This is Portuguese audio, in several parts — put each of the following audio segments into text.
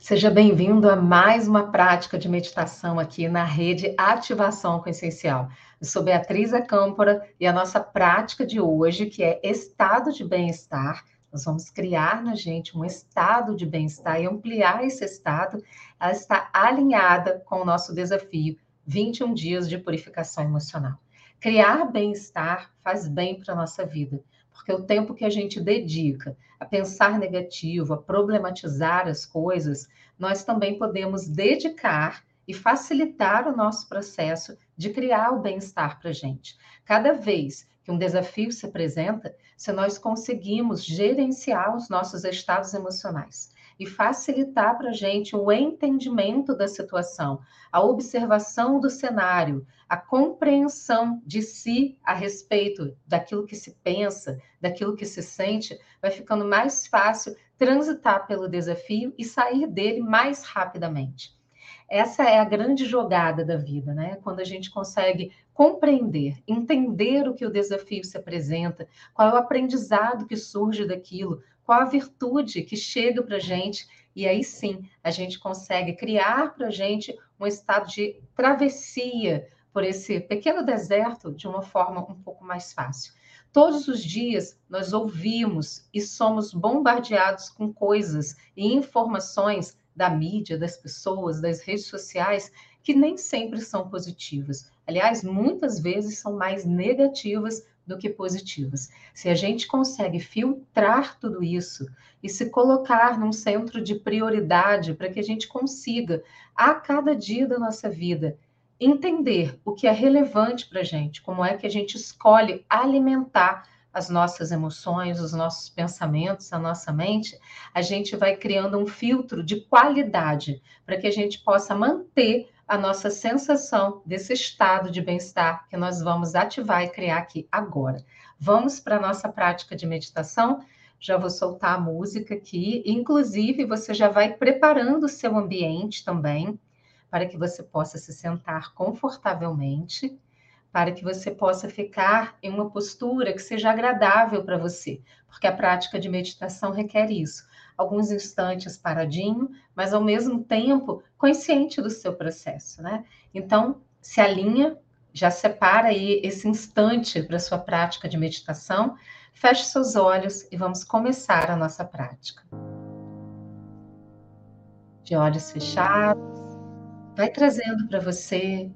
Seja bem-vindo a mais uma prática de meditação aqui na rede Ativação Consciencial. Eu sou Beatriz Acâmpora e a nossa prática de hoje, que é estado de bem-estar, nós vamos criar na gente um estado de bem-estar e ampliar esse estado, ela está alinhada com o nosso desafio 21 dias de purificação emocional. Criar bem-estar faz bem para a nossa vida, porque o tempo que a gente dedica a pensar negativo, a problematizar as coisas, nós também podemos dedicar e facilitar o nosso processo de criar o bem-estar para a gente. Cada vez que um desafio se apresenta, se nós conseguimos gerenciar os nossos estados emocionais e facilitar para a gente o entendimento da situação, a observação do cenário, a compreensão de si a respeito daquilo que se pensa, daquilo que se sente, vai ficando mais fácil transitar pelo desafio e sair dele mais rapidamente. Essa é a grande jogada da vida, né? Quando a gente consegue compreender, entender o que o desafio se apresenta, qual é o aprendizado que surge daquilo, qual a virtude que chega para a gente, e aí sim a gente consegue criar para a gente um estado de travessia por esse pequeno deserto de uma forma um pouco mais fácil. Todos os dias nós ouvimos e somos bombardeados com coisas e informações da mídia, das pessoas, das redes sociais, que nem sempre são positivas. Aliás, muitas vezes são mais negativas do que positivas. Se a gente consegue filtrar tudo isso e se colocar num centro de prioridade para que a gente consiga, a cada dia da nossa vida, entender o que é relevante para a gente, como é que a gente escolhe alimentar as nossas emoções, os nossos pensamentos, a nossa mente, a gente vai criando um filtro de qualidade para que a gente possa manter a nossa sensação desse estado de bem-estar que nós vamos ativar e criar aqui agora. Vamos para a nossa prática de meditação. Já vou soltar a música aqui, inclusive você já vai preparando o seu ambiente também, para que você possa se sentar confortavelmente, para que você possa ficar em uma postura que seja agradável para você, porque a prática de meditação requer isso alguns instantes paradinho, mas ao mesmo tempo consciente do seu processo, né? Então, se alinha, já separa aí esse instante para sua prática de meditação, feche seus olhos e vamos começar a nossa prática. De olhos fechados, vai trazendo para você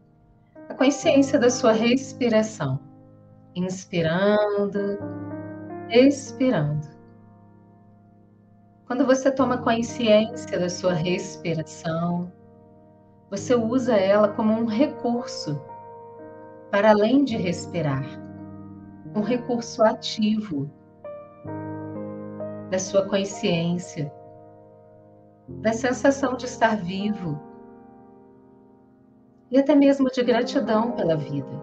a consciência da sua respiração, inspirando, expirando. Quando você toma consciência da sua respiração, você usa ela como um recurso para além de respirar, um recurso ativo da sua consciência, da sensação de estar vivo e até mesmo de gratidão pela vida.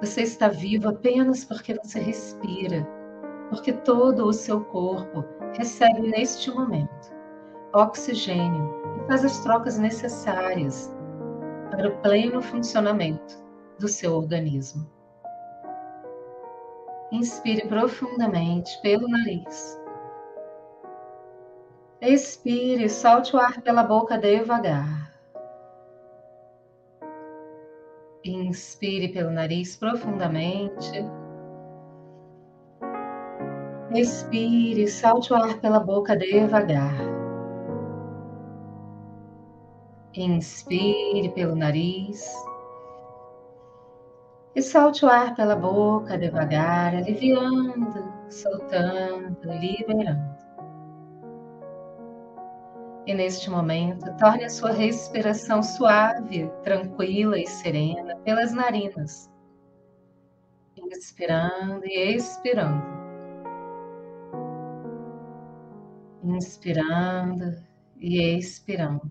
Você está vivo apenas porque você respira porque todo o seu corpo recebe neste momento oxigênio e faz as trocas necessárias para o pleno funcionamento do seu organismo. Inspire profundamente pelo nariz. Expire, solte o ar pela boca devagar. Inspire pelo nariz profundamente. Respire, solte o ar pela boca devagar. Inspire pelo nariz. E solte o ar pela boca devagar, aliviando, soltando, liberando. E neste momento, torne a sua respiração suave, tranquila e serena pelas narinas. Inspirando e expirando. Inspirando e expirando.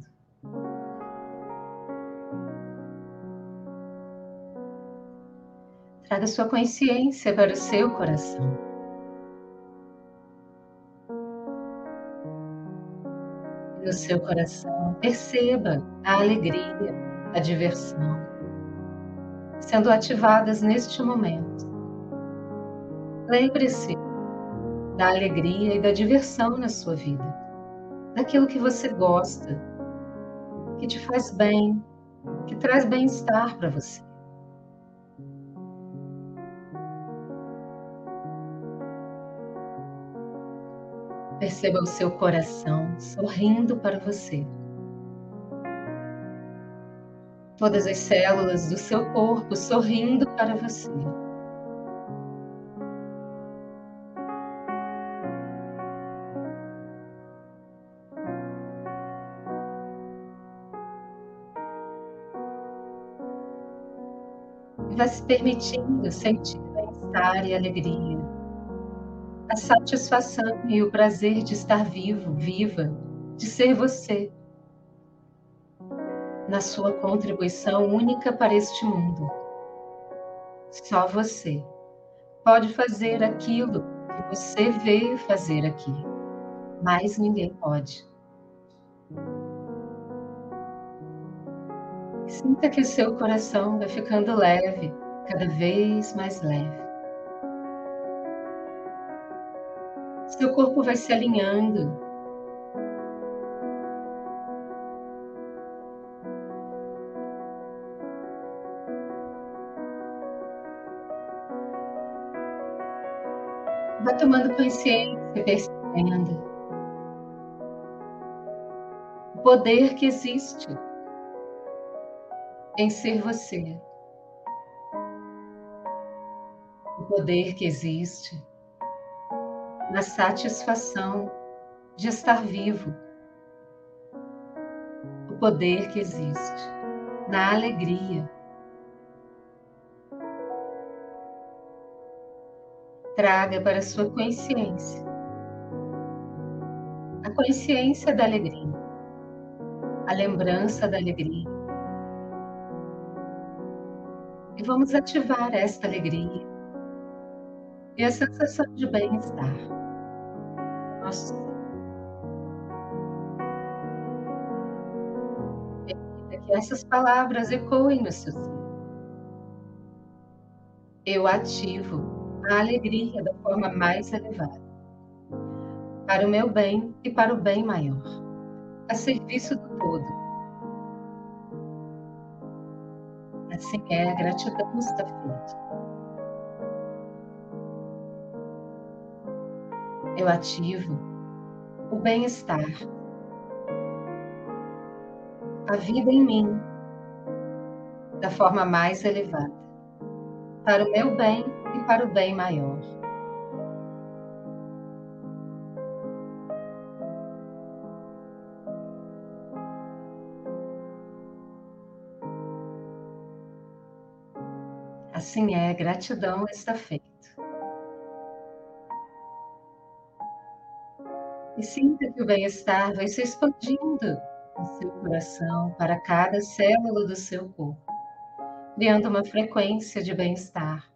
Traga sua consciência para o seu coração. no seu coração, perceba a alegria, a diversão, sendo ativadas neste momento. Lembre-se da alegria e da diversão na sua vida. daquilo que você gosta, que te faz bem, que traz bem-estar para você. Perceba o seu coração sorrindo para você. Todas as células do seu corpo sorrindo para você. Vai se permitindo sentir bem-estar e alegria, a satisfação e o prazer de estar vivo, viva, de ser você, na sua contribuição única para este mundo. Só você pode fazer aquilo que você veio fazer aqui, mas ninguém pode. Sinta que seu coração vai ficando leve, cada vez mais leve. Seu corpo vai se alinhando. Vai tomando consciência, percebendo o poder que existe em ser você. O poder que existe na satisfação de estar vivo. O poder que existe na alegria. Traga para sua consciência a consciência da alegria, a lembrança da alegria e vamos ativar esta alegria e a sensação de bem-estar. Nosso que essas palavras ecoem no seu ser. Eu ativo a alegria da forma mais elevada, para o meu bem e para o bem maior, a serviço do todo Assim é, a gratidão está feita. Eu ativo o bem-estar, a vida em mim, da forma mais elevada, para o meu bem e para o bem maior. Assim é, gratidão está feito. E sinta que o bem-estar vai se expandindo no seu coração para cada célula do seu corpo, criando uma frequência de bem-estar,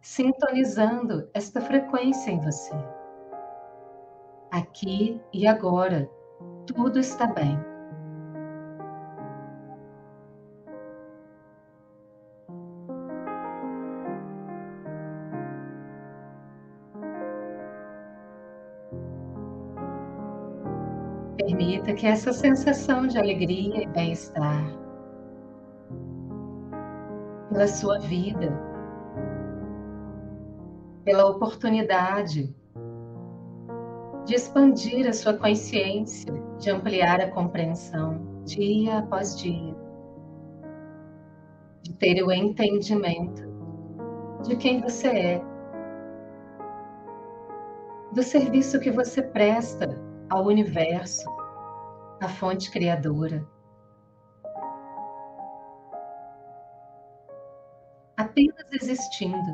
sintonizando esta frequência em você. Aqui e agora, tudo está bem. Que essa sensação de alegria e bem-estar pela sua vida, pela oportunidade de expandir a sua consciência, de ampliar a compreensão dia após dia, de ter o entendimento de quem você é, do serviço que você presta ao universo, à fonte criadora. Apenas existindo.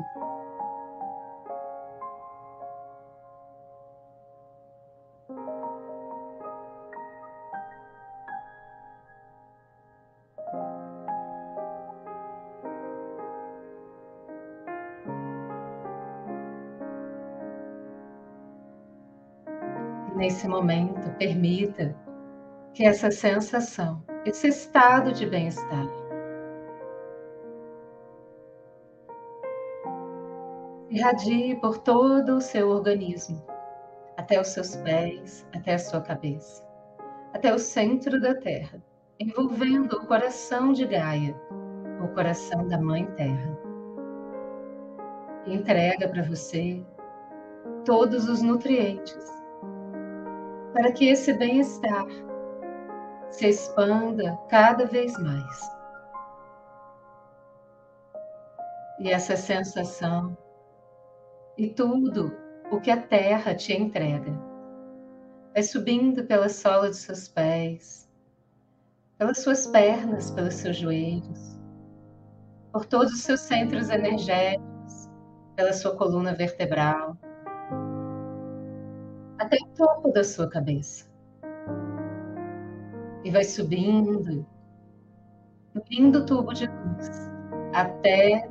nesse momento, permita que essa sensação, esse estado de bem-estar, irradie por todo o seu organismo, até os seus pés, até a sua cabeça. até o centro da Terra, envolvendo o coração de Gaia, o coração da Mãe Terra. Entrega para você todos os nutrientes para que esse bem-estar se expanda cada vez mais. E essa sensação e tudo o que a terra te entrega vai subindo pela sola de seus pés, pelas suas pernas, pelos seus joelhos, por todos os seus centros energéticos, pela sua coluna vertebral, até o topo da sua cabeça e vai subindo, lindo tubo de luz, até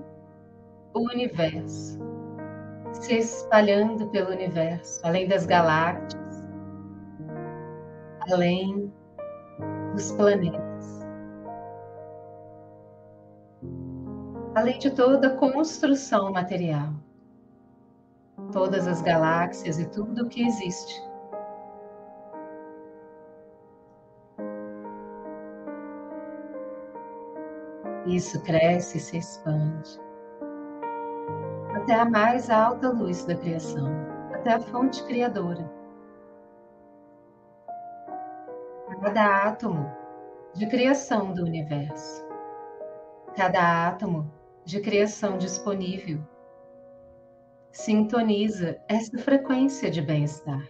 o universo, se espalhando pelo universo, além das galáxias, além dos planetas, além de toda a construção material, todas as galáxias e tudo o que existe Isso cresce e se expande até a mais alta luz da criação, até a fonte criadora. Cada átomo de criação do universo, cada átomo de criação disponível, sintoniza essa frequência de bem-estar.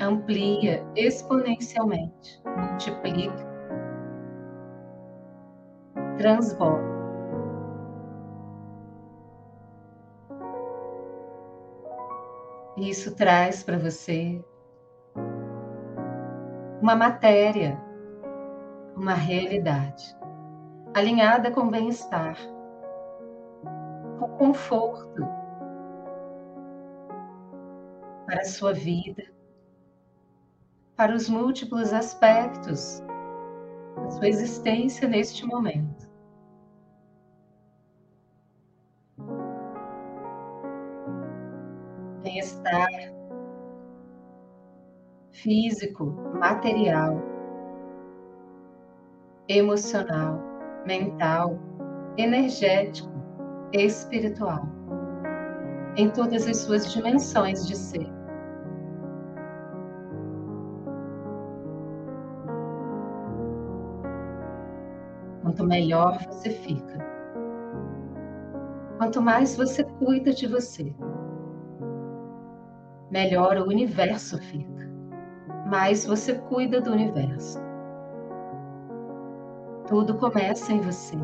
Amplia exponencialmente, multiplica transborda. Isso traz para você uma matéria, uma realidade alinhada com bem-estar, com conforto para a sua vida, para os múltiplos aspectos da sua existência neste momento. Físico, material, emocional, mental, energético, espiritual, em todas as suas dimensões de ser. Quanto melhor você fica, quanto mais você cuida de você, melhor o universo fica. Mais você cuida do universo. Tudo começa em você,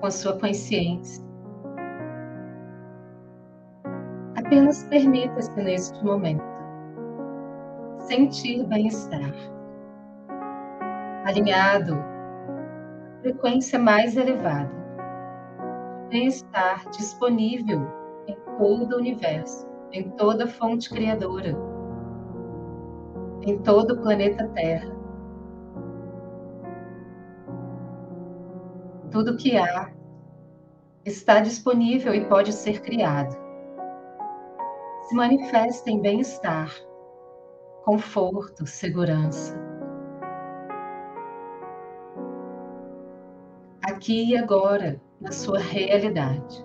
com a sua consciência. Apenas permita-se neste momento sentir bem-estar, alinhado à frequência mais elevada, bem-estar disponível em todo o universo em toda fonte criadora, em todo o planeta Terra. Tudo que há está disponível e pode ser criado. Se manifesta em bem-estar, conforto, segurança. Aqui e agora, na sua realidade.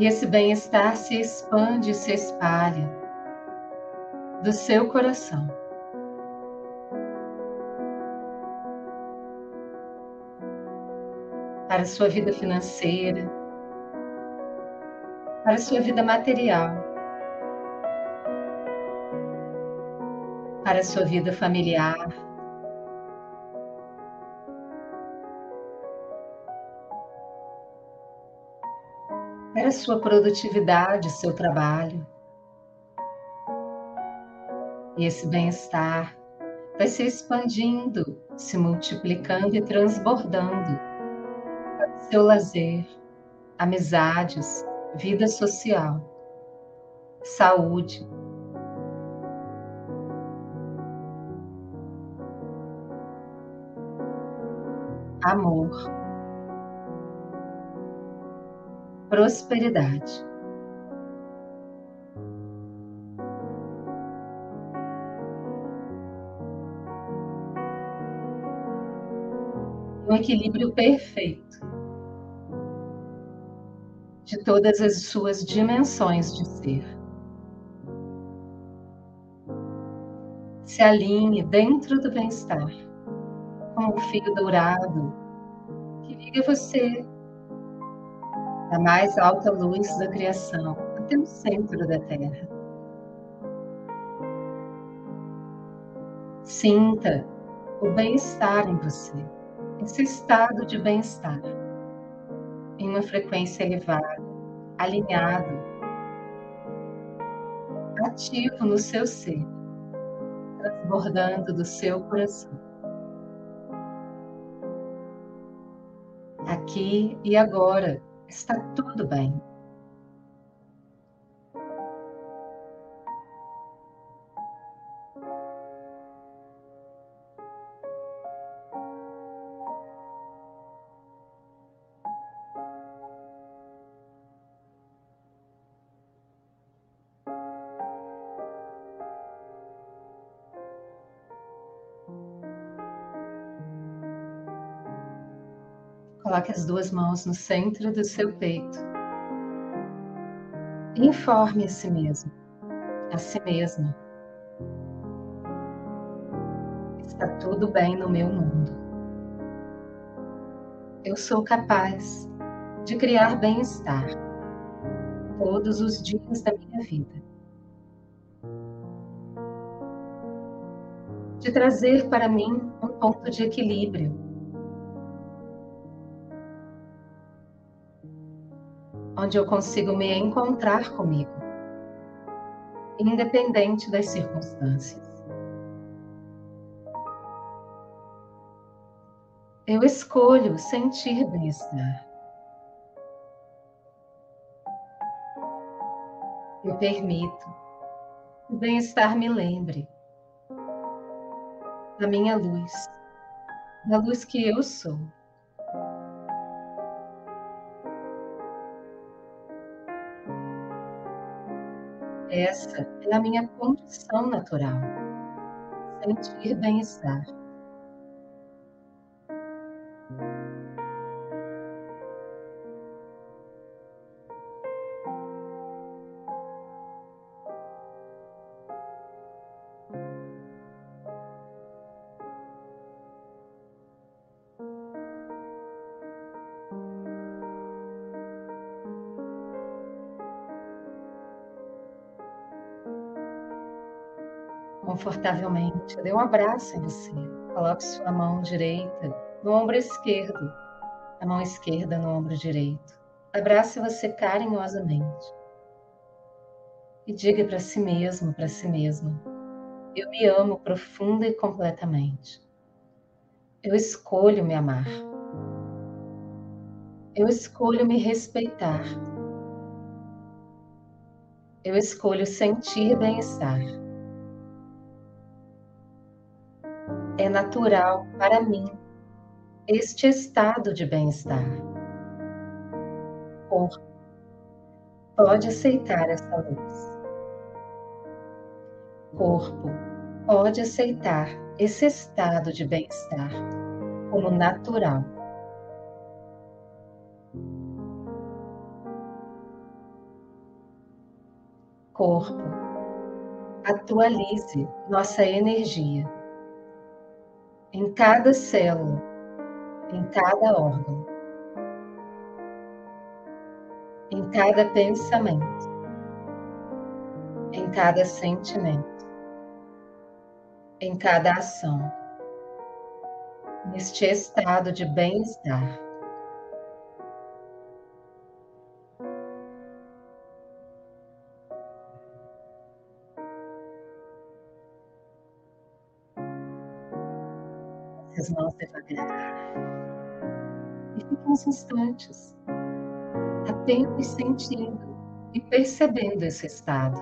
E esse bem-estar se expande e se espalha do seu coração. Para a sua vida financeira, para a sua vida material, para a sua vida familiar, sua produtividade, seu trabalho. E esse bem-estar vai se expandindo, se multiplicando e transbordando para o seu lazer, amizades, vida social, saúde. Amor. prosperidade. Um equilíbrio perfeito de todas as suas dimensões de ser. Se alinhe dentro do bem-estar com o fio dourado que liga você da mais alta luz da criação até o centro da Terra. Sinta o bem-estar em você, esse estado de bem-estar, em uma frequência elevada, alinhado, ativo no seu ser, transbordando do seu coração. Aqui e agora está tudo bem. Coloque as duas mãos no centro do seu peito. Informe a si mesmo, a si mesma. Está tudo bem no meu mundo. Eu sou capaz de criar bem-estar todos os dias da minha vida. De trazer para mim um ponto de equilíbrio onde eu consigo me encontrar comigo, independente das circunstâncias. Eu escolho sentir bem-estar. Eu permito que o bem-estar me lembre da minha luz, da luz que eu sou. Essa é a minha condição natural. Sentir bem-estar. Confortavelmente. Dê um abraço em você. Coloque sua mão direita no ombro esquerdo, a mão esquerda no ombro direito. Abrace você carinhosamente. E diga para si mesmo, para si mesma: Eu me amo profunda e completamente. Eu escolho me amar. Eu escolho me respeitar. Eu escolho sentir bem-estar. É natural para mim este estado de bem-estar. Corpo pode aceitar essa luz. Corpo pode aceitar esse estado de bem-estar como natural. Corpo, atualize nossa energia em cada célula, em cada órgão, em cada pensamento, em cada sentimento, em cada ação, neste estado de bem-estar. As mãos devagar. E fique uns instantes, apenas sentindo e percebendo esse estado.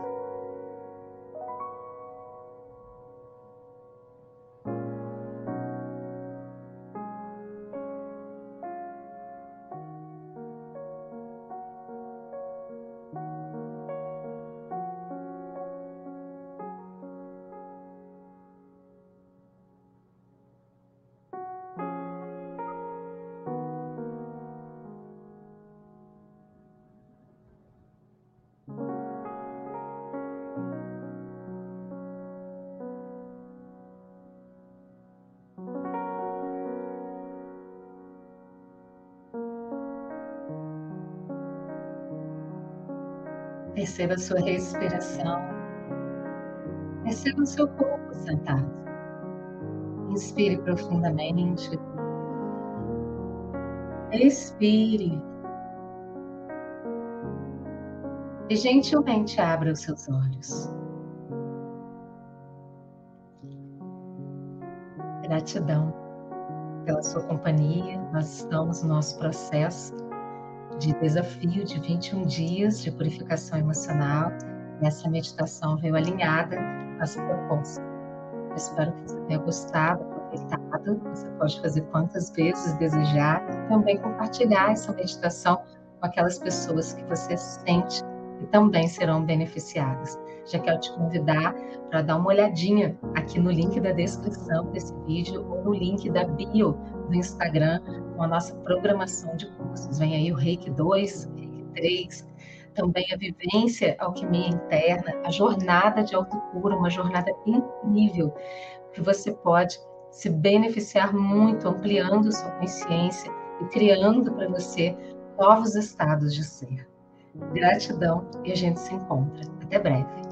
Perceba a sua respiração. Perceba o seu corpo sentado. Inspire profundamente. Expire. E gentilmente abra os seus olhos. Gratidão pela sua companhia. Nós estamos no nosso processo de desafio de 21 dias de purificação emocional. Essa meditação veio alinhada a essa proposta. Eu espero que você tenha gostado, aproveitado. Você pode fazer quantas vezes desejar e também compartilhar essa meditação com aquelas pessoas que você sente que também serão beneficiadas. Já quero te convidar para dar uma olhadinha aqui no link da descrição desse vídeo ou no link da bio do Instagram com a nossa programação de cursos. Vem aí o Reiki 2, Reiki 3, também a vivência alquimia interna, a jornada de autocura, uma jornada incrível que você pode se beneficiar muito, ampliando sua consciência e criando para você novos estados de ser. Gratidão e a gente se encontra. Até breve.